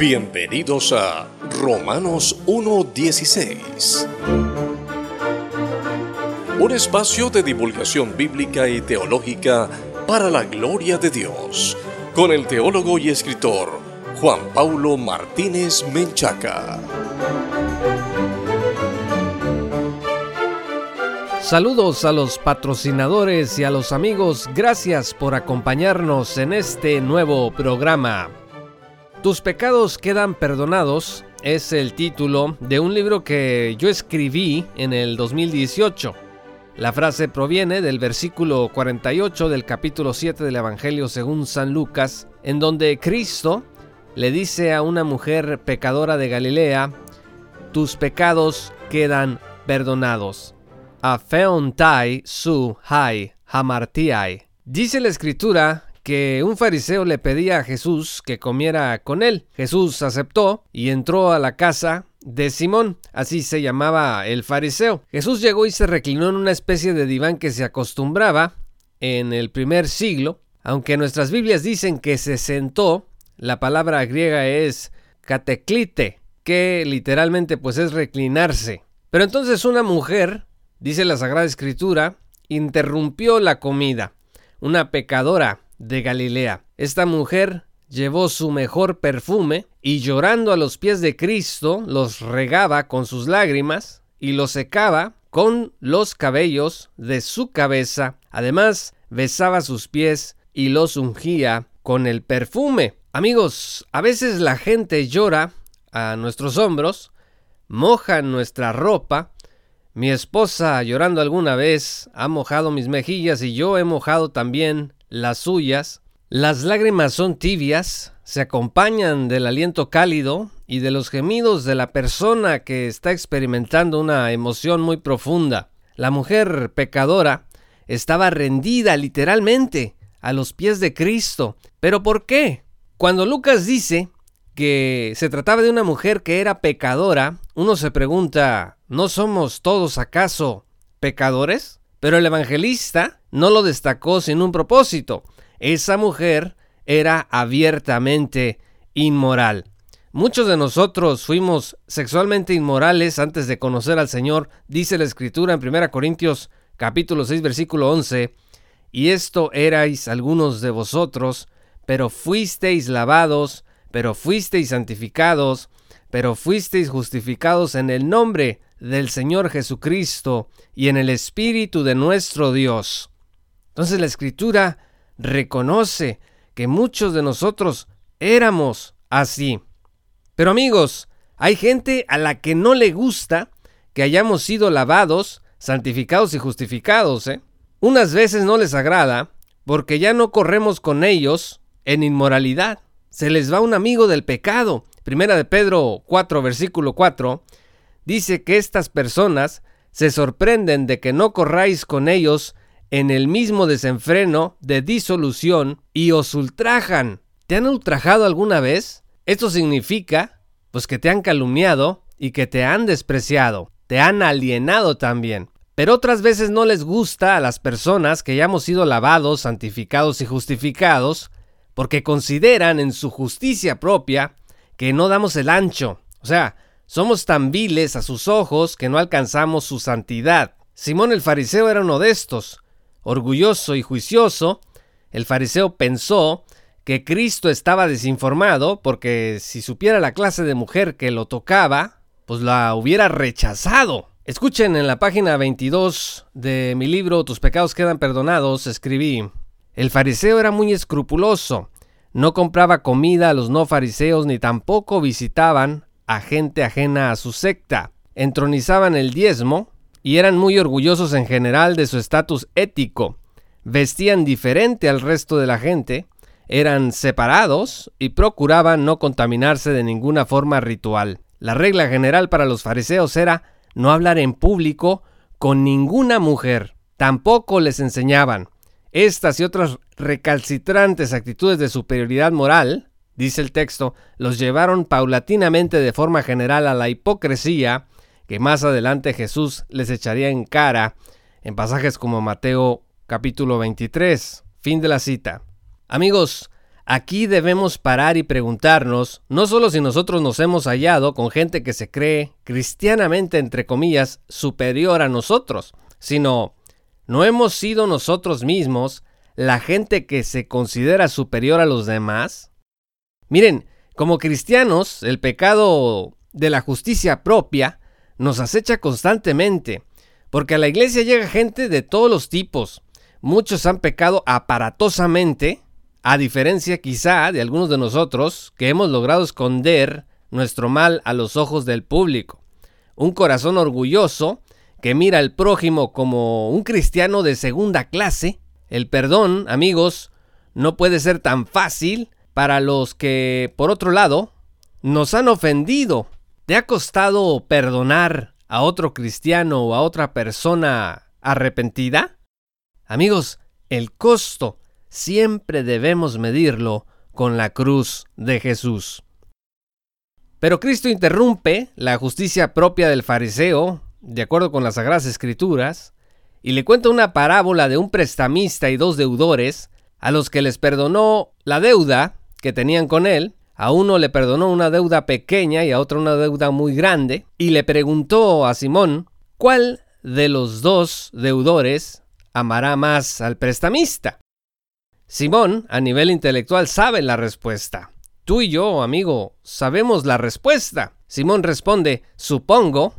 Bienvenidos a Romanos 1.16. Un espacio de divulgación bíblica y teológica para la gloria de Dios, con el teólogo y escritor Juan Paulo Martínez Menchaca. Saludos a los patrocinadores y a los amigos, gracias por acompañarnos en este nuevo programa. Tus pecados quedan perdonados es el título de un libro que yo escribí en el 2018. La frase proviene del versículo 48 del capítulo 7 del Evangelio según San Lucas, en donde Cristo le dice a una mujer pecadora de Galilea, tus pecados quedan perdonados afeontai su hai hamartiai. Dice la escritura que un fariseo le pedía a Jesús que comiera con él. Jesús aceptó y entró a la casa de Simón, así se llamaba el fariseo. Jesús llegó y se reclinó en una especie de diván que se acostumbraba en el primer siglo, aunque nuestras Biblias dicen que se sentó, la palabra griega es cateclite, que literalmente pues es reclinarse. Pero entonces una mujer dice la Sagrada Escritura, interrumpió la comida, una pecadora de Galilea. Esta mujer llevó su mejor perfume y llorando a los pies de Cristo los regaba con sus lágrimas y los secaba con los cabellos de su cabeza. Además, besaba sus pies y los ungía con el perfume. Amigos, a veces la gente llora a nuestros hombros, moja nuestra ropa mi esposa, llorando alguna vez, ha mojado mis mejillas y yo he mojado también las suyas. Las lágrimas son tibias, se acompañan del aliento cálido y de los gemidos de la persona que está experimentando una emoción muy profunda. La mujer pecadora estaba rendida literalmente a los pies de Cristo. ¿Pero por qué? Cuando Lucas dice que se trataba de una mujer que era pecadora, uno se pregunta, ¿no somos todos acaso pecadores? Pero el evangelista no lo destacó sin un propósito. Esa mujer era abiertamente inmoral. Muchos de nosotros fuimos sexualmente inmorales antes de conocer al Señor, dice la Escritura en 1 Corintios capítulo 6 versículo 11, y esto erais algunos de vosotros, pero fuisteis lavados, pero fuisteis santificados, pero fuisteis justificados en el nombre del Señor Jesucristo y en el Espíritu de nuestro Dios. Entonces la Escritura reconoce que muchos de nosotros éramos así. Pero amigos, hay gente a la que no le gusta que hayamos sido lavados, santificados y justificados. ¿eh? Unas veces no les agrada porque ya no corremos con ellos en inmoralidad se les va un amigo del pecado. Primera de Pedro 4, versículo 4, dice que estas personas se sorprenden de que no corráis con ellos en el mismo desenfreno de disolución y os ultrajan. ¿Te han ultrajado alguna vez? Esto significa, pues que te han calumniado y que te han despreciado, te han alienado también. Pero otras veces no les gusta a las personas que ya hemos sido lavados, santificados y justificados, porque consideran en su justicia propia que no damos el ancho, o sea, somos tan viles a sus ojos que no alcanzamos su santidad. Simón el fariseo era uno de estos, orgulloso y juicioso, el fariseo pensó que Cristo estaba desinformado porque si supiera la clase de mujer que lo tocaba, pues la hubiera rechazado. Escuchen en la página 22 de mi libro Tus pecados quedan perdonados, escribí, el fariseo era muy escrupuloso, no compraba comida a los no fariseos ni tampoco visitaban a gente ajena a su secta. Entronizaban el diezmo y eran muy orgullosos en general de su estatus ético. Vestían diferente al resto de la gente, eran separados y procuraban no contaminarse de ninguna forma ritual. La regla general para los fariseos era no hablar en público con ninguna mujer. Tampoco les enseñaban estas y otras recalcitrantes actitudes de superioridad moral, dice el texto, los llevaron paulatinamente de forma general a la hipocresía que más adelante Jesús les echaría en cara en pasajes como Mateo capítulo 23. Fin de la cita. Amigos, aquí debemos parar y preguntarnos no solo si nosotros nos hemos hallado con gente que se cree cristianamente, entre comillas, superior a nosotros, sino no hemos sido nosotros mismos la gente que se considera superior a los demás. Miren, como cristianos, el pecado de la justicia propia nos acecha constantemente, porque a la iglesia llega gente de todos los tipos. Muchos han pecado aparatosamente, a diferencia quizá de algunos de nosotros que hemos logrado esconder nuestro mal a los ojos del público. Un corazón orgulloso que mira al prójimo como un cristiano de segunda clase. El perdón, amigos, no puede ser tan fácil para los que, por otro lado, nos han ofendido. ¿Te ha costado perdonar a otro cristiano o a otra persona arrepentida? Amigos, el costo siempre debemos medirlo con la cruz de Jesús. Pero Cristo interrumpe la justicia propia del fariseo, de acuerdo con las Sagradas Escrituras, y le cuenta una parábola de un prestamista y dos deudores, a los que les perdonó la deuda que tenían con él, a uno le perdonó una deuda pequeña y a otro una deuda muy grande, y le preguntó a Simón, ¿cuál de los dos deudores amará más al prestamista? Simón, a nivel intelectual, sabe la respuesta. Tú y yo, amigo, sabemos la respuesta. Simón responde, supongo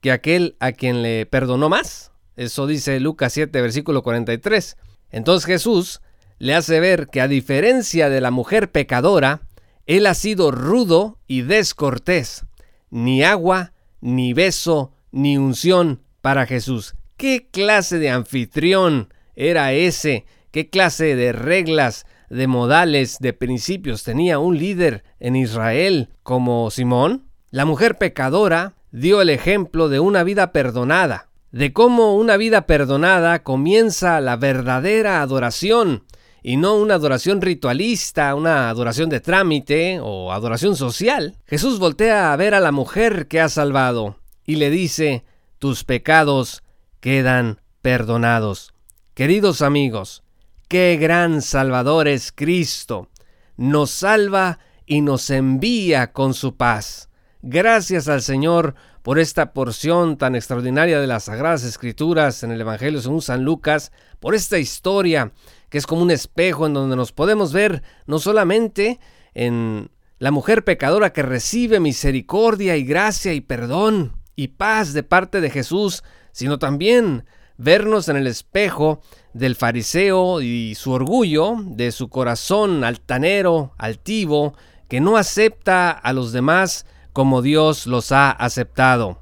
que aquel a quien le perdonó más. Eso dice Lucas 7, versículo 43. Entonces Jesús le hace ver que a diferencia de la mujer pecadora, él ha sido rudo y descortés. Ni agua, ni beso, ni unción para Jesús. ¿Qué clase de anfitrión era ese? ¿Qué clase de reglas, de modales, de principios tenía un líder en Israel como Simón? La mujer pecadora dio el ejemplo de una vida perdonada, de cómo una vida perdonada comienza la verdadera adoración, y no una adoración ritualista, una adoración de trámite o adoración social. Jesús voltea a ver a la mujer que ha salvado y le dice, tus pecados quedan perdonados. Queridos amigos, qué gran Salvador es Cristo. Nos salva y nos envía con su paz. Gracias al Señor por esta porción tan extraordinaria de las Sagradas Escrituras en el Evangelio según San Lucas, por esta historia que es como un espejo en donde nos podemos ver no solamente en la mujer pecadora que recibe misericordia y gracia y perdón y paz de parte de Jesús, sino también vernos en el espejo del fariseo y su orgullo, de su corazón altanero, altivo, que no acepta a los demás como Dios los ha aceptado.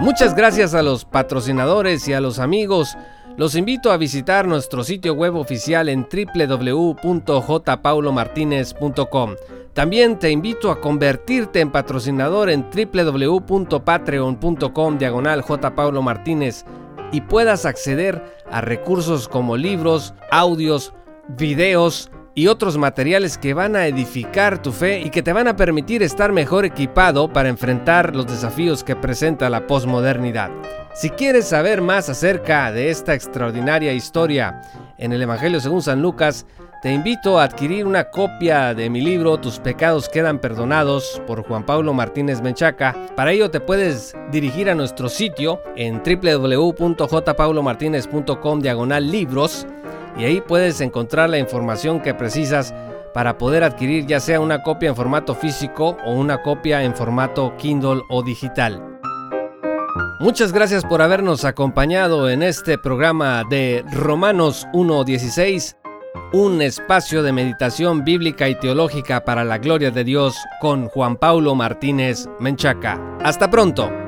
Muchas gracias a los patrocinadores y a los amigos los invito a visitar nuestro sitio web oficial en www.jpaulomartinez.com. También te invito a convertirte en patrocinador en www.patreon.com diagonal Martínez y puedas acceder a recursos como libros, audios, videos, y otros materiales que van a edificar tu fe y que te van a permitir estar mejor equipado para enfrentar los desafíos que presenta la posmodernidad. Si quieres saber más acerca de esta extraordinaria historia en el Evangelio según San Lucas, te invito a adquirir una copia de mi libro Tus pecados quedan perdonados por Juan Pablo Martínez Menchaca. Para ello te puedes dirigir a nuestro sitio en www.jpaulomartinez.com diagonal libros y ahí puedes encontrar la información que precisas para poder adquirir ya sea una copia en formato físico o una copia en formato Kindle o digital. Muchas gracias por habernos acompañado en este programa de Romanos 1.16, un espacio de meditación bíblica y teológica para la gloria de Dios con Juan Paulo Martínez Menchaca. Hasta pronto.